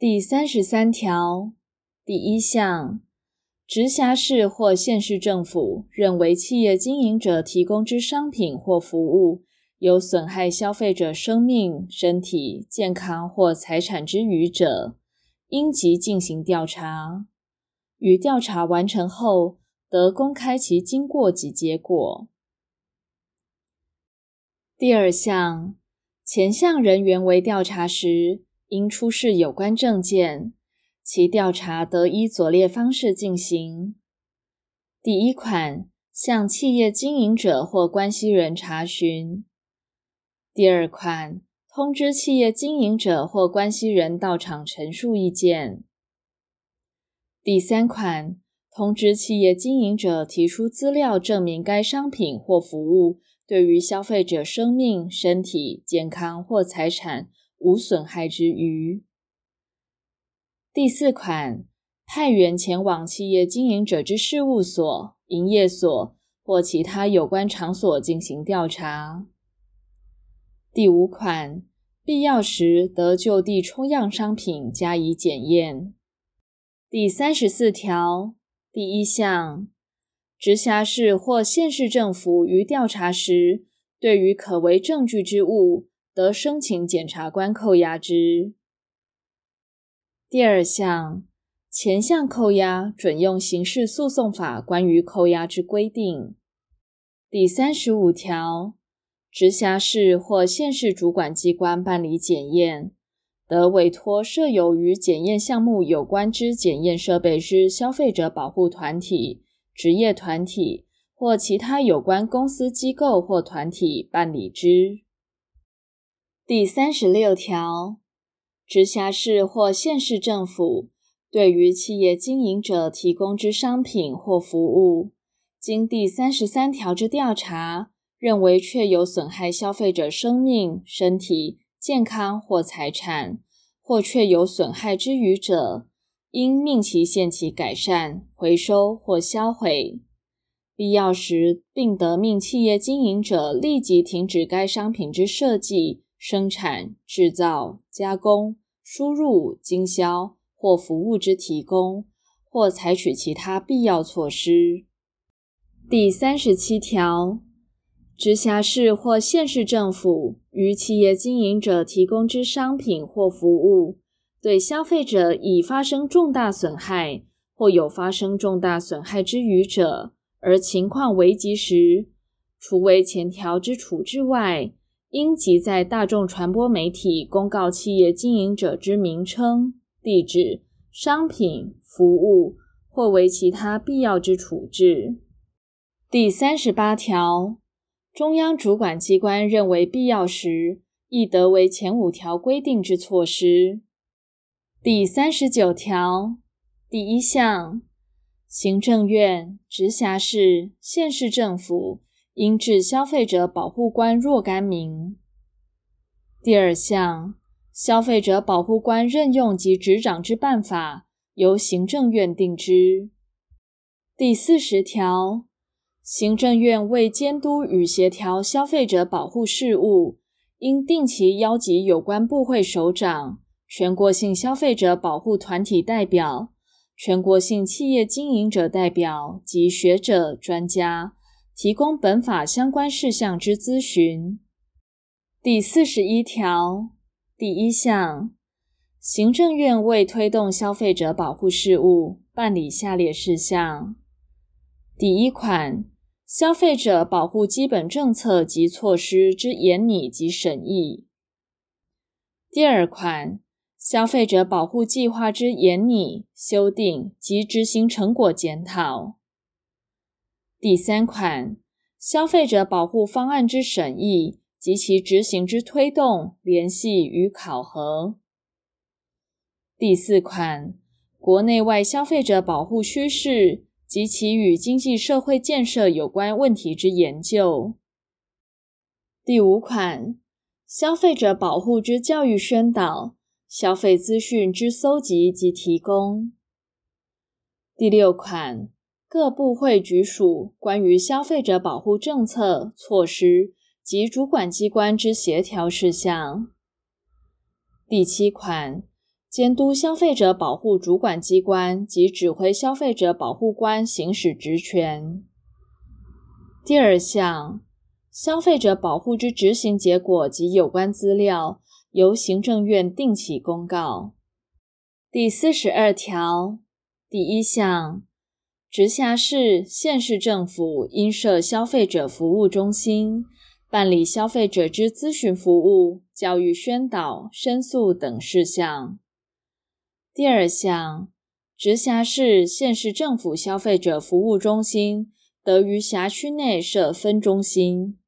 第三十三条第一项，直辖市或县市政府认为企业经营者提供之商品或服务有损害消费者生命、身体健康或财产之余者，应即进行调查，于调查完成后，得公开其经过及结果。第二项，前项人员为调查时，应出示有关证件，其调查得依左列方式进行：第一款，向企业经营者或关系人查询；第二款，通知企业经营者或关系人到场陈述意见；第三款，通知企业经营者提出资料证明该商品或服务对于消费者生命、身体健康或财产。无损害之余。第四款，派员前往企业经营者之事务所、营业所或其他有关场所进行调查。第五款，必要时得就地抽样商品加以检验。第三十四条第一项，直辖市或县市政府于调查时，对于可为证据之物，得申请检察官扣押之。第二项，前项扣押准用刑事诉讼法关于扣押之规定。第三十五条，直辖市或县市主管机关办理检验，得委托设有与检验项目有关之检验设备之消费者保护团体、职业团体或其他有关公司机构或团体办理之。第三十六条，直辖市或县市政府对于企业经营者提供之商品或服务，经第三十三条之调查，认为确有损害消费者生命、身体健康或财产，或确有损害之余者，应命其限期改善、回收或销毁，必要时，并得命企业经营者立即停止该商品之设计。生产、制造、加工、输入、经销或服务之提供，或采取其他必要措施。第三十七条，直辖市或县市政府于企业经营者提供之商品或服务，对消费者已发生重大损害或有发生重大损害之余者，而情况危急时，除为前条之处置外，应即在大众传播媒体公告企业经营者之名称、地址、商品、服务，或为其他必要之处置。第三十八条，中央主管机关认为必要时，亦得为前五条规定之措施。第三十九条第一项，行政院、直辖市、县市政府。应置消费者保护官若干名。第二项，消费者保护官任用及执掌之办法，由行政院定之。第四十条，行政院为监督与协调消费者保护事务，应定期邀集有关部会首长、全国性消费者保护团体代表、全国性企业经营者代表及学者专家。提供本法相关事项之咨询。第四十一条第一项，行政院为推动消费者保护事务，办理下列事项：第一款，消费者保护基本政策及措施之研拟及审议；第二款，消费者保护计划之研拟、修订及执行成果检讨。第三款，消费者保护方案之审议及其执行之推动、联系与考核。第四款，国内外消费者保护趋势及其与经济社会建设有关问题之研究。第五款，消费者保护之教育宣导、消费资讯之搜集及提供。第六款。各部会局署关于消费者保护政策措施及主管机关之协调事项。第七款，监督消费者保护主管机关及指挥消费者保护官行使职权。第二项，消费者保护之执行结果及有关资料，由行政院定期公告。第四十二条第一项，直辖市、县市政府应设消费者服务中心，办理消费者之咨询服务、教育宣导、申诉等事项。第二项，直辖市、县市政府消费者服务中心得于辖区内设分中心。